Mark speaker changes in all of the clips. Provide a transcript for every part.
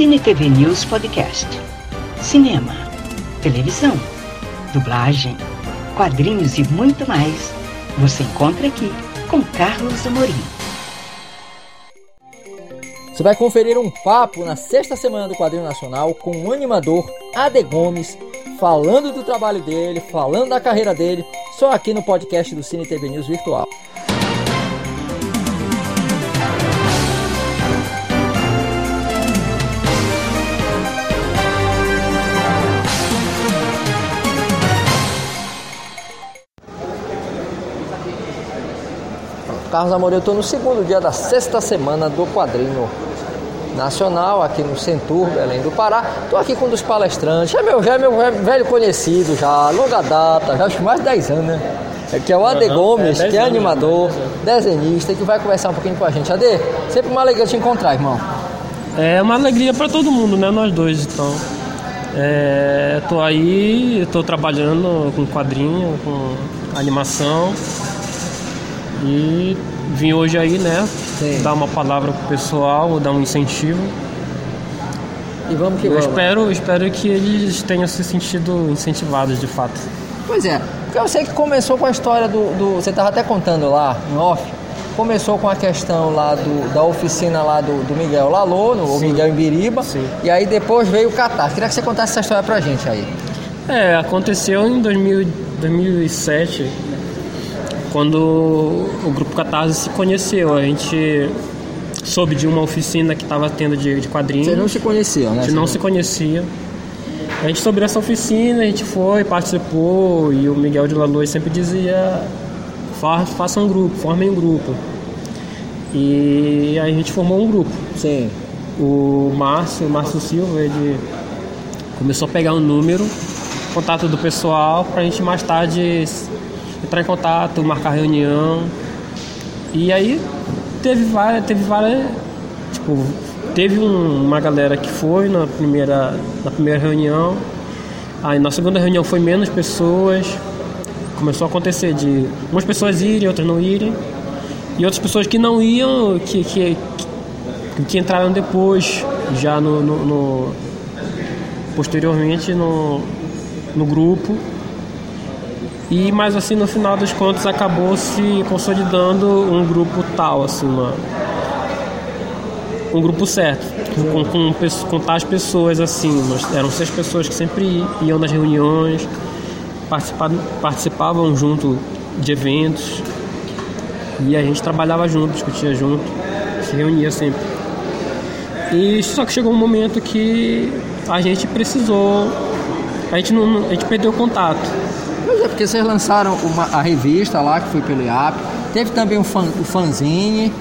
Speaker 1: Cine TV News Podcast. Cinema, televisão, dublagem, quadrinhos e muito mais. Você encontra aqui com Carlos Amorim.
Speaker 2: Você vai conferir um papo na sexta semana do Quadrinho Nacional com o animador Ade Gomes, falando do trabalho dele, falando da carreira dele, só aqui no podcast do Cine TV News Virtual. Carlos Amorim, eu estou no segundo dia da sexta semana do quadrinho nacional aqui no Centur, Belém do Pará. Estou aqui com um dos palestrantes, é meu, já é meu velho conhecido, já longa data, já acho mais de 10 anos, né? É, que é o Ade uhum, Gomes, é, que é animador, desenhista, que vai conversar um pouquinho com a gente. Ade, sempre uma alegria te encontrar, irmão.
Speaker 3: É uma alegria para todo mundo, né? Nós dois, então. Estou é, aí, estou trabalhando com quadrinho, com animação. E vim hoje aí, né? Sim. Dar uma palavra pro pessoal, dar um incentivo.
Speaker 2: E vamos que
Speaker 3: eu
Speaker 2: vamos.
Speaker 3: Espero, espero que eles tenham se sentido incentivados de fato.
Speaker 2: Pois é, porque eu sei que começou com a história do. do você estava até contando lá, em off. Começou com a questão lá do, da oficina lá do, do Miguel Lalô, no Sim. Miguel Imbiriba. Sim. E aí depois veio o Catar. Queria que você contasse essa história pra gente aí.
Speaker 3: É, aconteceu em 2000, 2007 quando o grupo Catarse se conheceu. A gente soube de uma oficina que estava tendo de, de quadrinhos.
Speaker 2: Você não se conhecia, né?
Speaker 3: A gente não se conhecia. A gente soube dessa oficina, a gente foi, participou e o Miguel de Laloy sempre dizia faça um grupo, formem um grupo. E aí a gente formou um grupo.
Speaker 2: Sim.
Speaker 3: O Márcio, o Márcio Silva, ele começou a pegar um número, contato do pessoal, para a gente mais tarde entrar em contato, marcar reunião. E aí teve várias, teve várias, tipo, teve um, uma galera que foi na primeira, na primeira reunião. Aí na segunda reunião foi menos pessoas. Começou a acontecer de umas pessoas irem, outras não irem. E outras pessoas que não iam, que, que, que, que entraram depois, já no, no, no posteriormente no, no grupo. E mas assim no final dos contos acabou se consolidando um grupo tal, assim, uma, um grupo certo, com, com, com, tais pessoas assim, mas eram seis pessoas que sempre iam nas reuniões, participavam, participavam junto de eventos e a gente trabalhava junto, discutia junto, se reunia sempre. E só que chegou um momento que a gente precisou, a gente não, a gente perdeu o contato
Speaker 2: é, porque vocês lançaram uma, a revista lá, que foi pelo IAP. Teve também o, fan, o fanzine.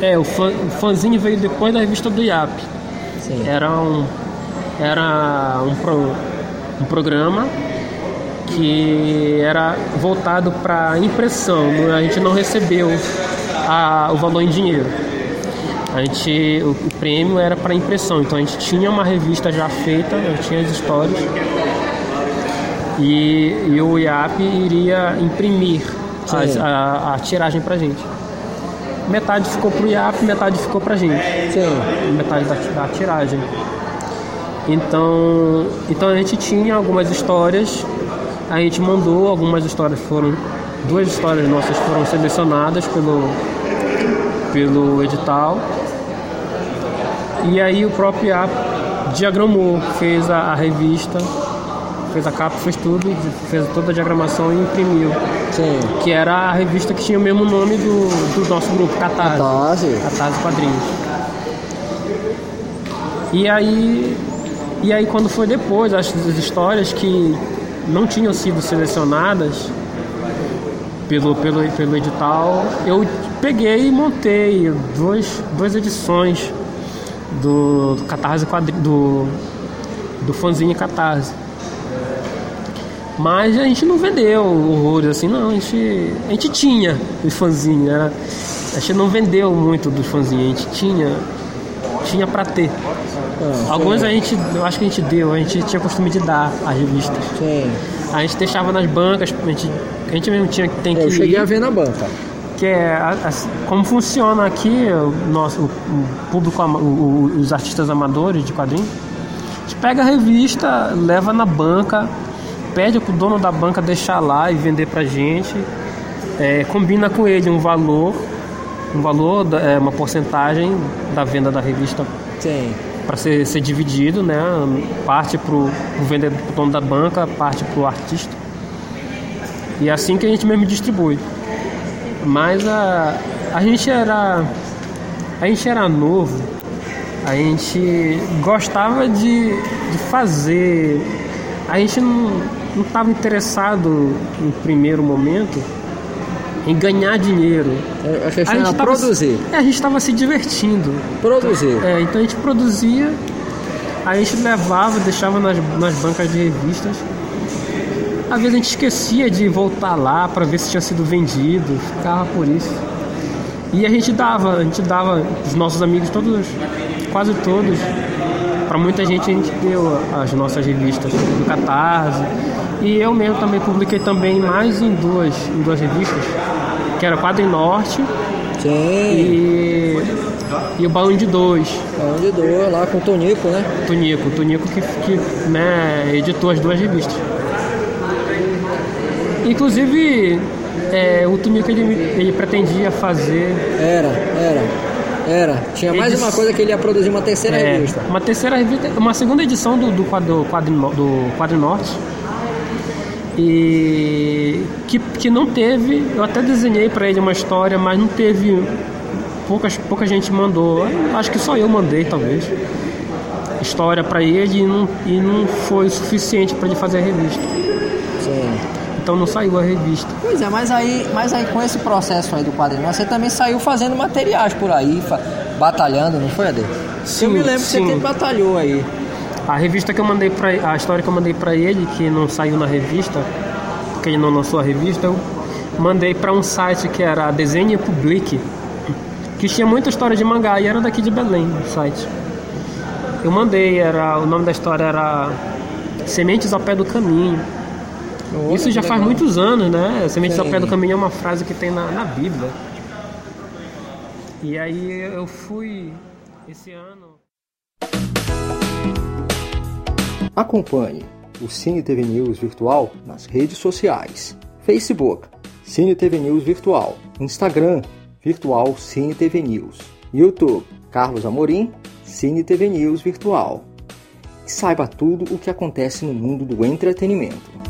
Speaker 3: É, o, fan, o fanzine veio depois da revista do IAP. Sim. Era um, era um, pro, um programa que era voltado para impressão. A gente não recebeu a, o valor em dinheiro. A gente, o, o prêmio era para impressão, então a gente tinha uma revista já feita, tinha as histórias e, e o IAP iria imprimir a, a, a, tiragem pra gente. Metade ficou pro IAP, metade ficou pra gente.
Speaker 2: Sim.
Speaker 3: Metade da, da tiragem. Então, então a gente tinha algumas histórias, a gente mandou, algumas histórias foram, duas histórias nossas foram selecionadas pelo, pelo edital. E aí o próprio IAP diagramou, fez a, a revista fez a capa, fez tudo, fez toda a diagramação e imprimiu.
Speaker 2: Sim.
Speaker 3: Que era a revista que tinha o mesmo nome do, do nosso grupo, Catarse.
Speaker 2: Catarse.
Speaker 3: Catarse Quadrinhos. E aí, e aí quando foi depois, as, as histórias que não tinham sido selecionadas pelo, pelo, pelo edital, eu peguei e montei duas, duas edições do, do Catarse Quadrinhos, do, do fanzine Catarse. Mas a gente não vendeu horrores assim, não. A gente, a gente tinha os fãzinhos, era, a gente não vendeu muito dos fãzinhos, a gente tinha, tinha pra ter. Ah, Alguns sim. a gente, eu acho que a gente deu, a gente tinha costume de dar as revistas.
Speaker 2: Sim.
Speaker 3: A gente deixava nas bancas, a gente, a gente mesmo tinha tem que.
Speaker 2: Eu cheguei ir. a ver na banca.
Speaker 3: que é como funciona aqui o nosso o público, o, os artistas amadores de quadrinhos. A gente pega a revista, leva na banca, pede para o dono da banca deixar lá e vender pra gente, é, combina com ele um valor, um valor, é, uma porcentagem da venda da revista para ser, ser dividido, né? Parte para o vendedor, pro dono da banca, parte para o artista. E é assim que a gente mesmo distribui. Mas a, a gente era. A gente era novo, a gente gostava de, de fazer. A gente não estava interessado no primeiro momento em ganhar dinheiro.
Speaker 2: É, a questão a era produzir.
Speaker 3: É, a gente estava se divertindo.
Speaker 2: Produzir.
Speaker 3: É, então a gente produzia, a gente levava, deixava nas, nas bancas de revistas às vezes a gente esquecia de voltar lá para ver se tinha sido vendido, ficava por isso. E a gente dava, a gente dava os nossos amigos todos, quase todos. Para muita gente a gente deu as nossas revistas do Catarse. E eu mesmo também publiquei também mais em duas, em duas revistas, que era Quadro Norte
Speaker 2: Sim.
Speaker 3: e e o Baú de Dois.
Speaker 2: Baú de Dois, lá com o Tonico, né?
Speaker 3: Tonico, Tonico que, que né, editou as duas revistas. Inclusive, é, o Tumico ele, ele pretendia fazer.
Speaker 2: Era, era. Era. Tinha mais uma coisa que ele ia produzir uma terceira é, revista.
Speaker 3: Uma terceira revista, uma segunda edição do, do, quadro, quadro, do Quadro Norte. E que, que não teve, eu até desenhei para ele uma história, mas não teve. Poucas, pouca gente mandou. Acho que só eu mandei, talvez. História para ele e não, e não foi o suficiente para ele fazer a revista. Então não saiu a revista.
Speaker 2: Pois é, mas aí, mas aí com esse processo aí do quadrinho, você também saiu fazendo materiais por aí, batalhando, não foi, Ade?
Speaker 3: Sim,
Speaker 2: eu me lembro
Speaker 3: sim.
Speaker 2: que você batalhou aí.
Speaker 3: A revista que eu mandei para a história que eu mandei para ele, que não saiu na revista, que ele não lançou a revista, eu mandei para um site que era Desenho Public, que tinha muita história de mangá e era daqui de Belém, o site. Eu mandei, era o nome da história era Sementes ao pé do caminho. Olha, Isso já faz muitos anos, né? Sementes ao pé do caminho é uma frase que tem na, na Bíblia. E aí eu fui esse ano.
Speaker 2: Acompanhe o Cine TV News Virtual nas redes sociais: Facebook, Cine TV News Virtual, Instagram, Virtual Cine TV News, YouTube, Carlos Amorim, Cine TV News Virtual. E saiba tudo o que acontece no mundo do entretenimento.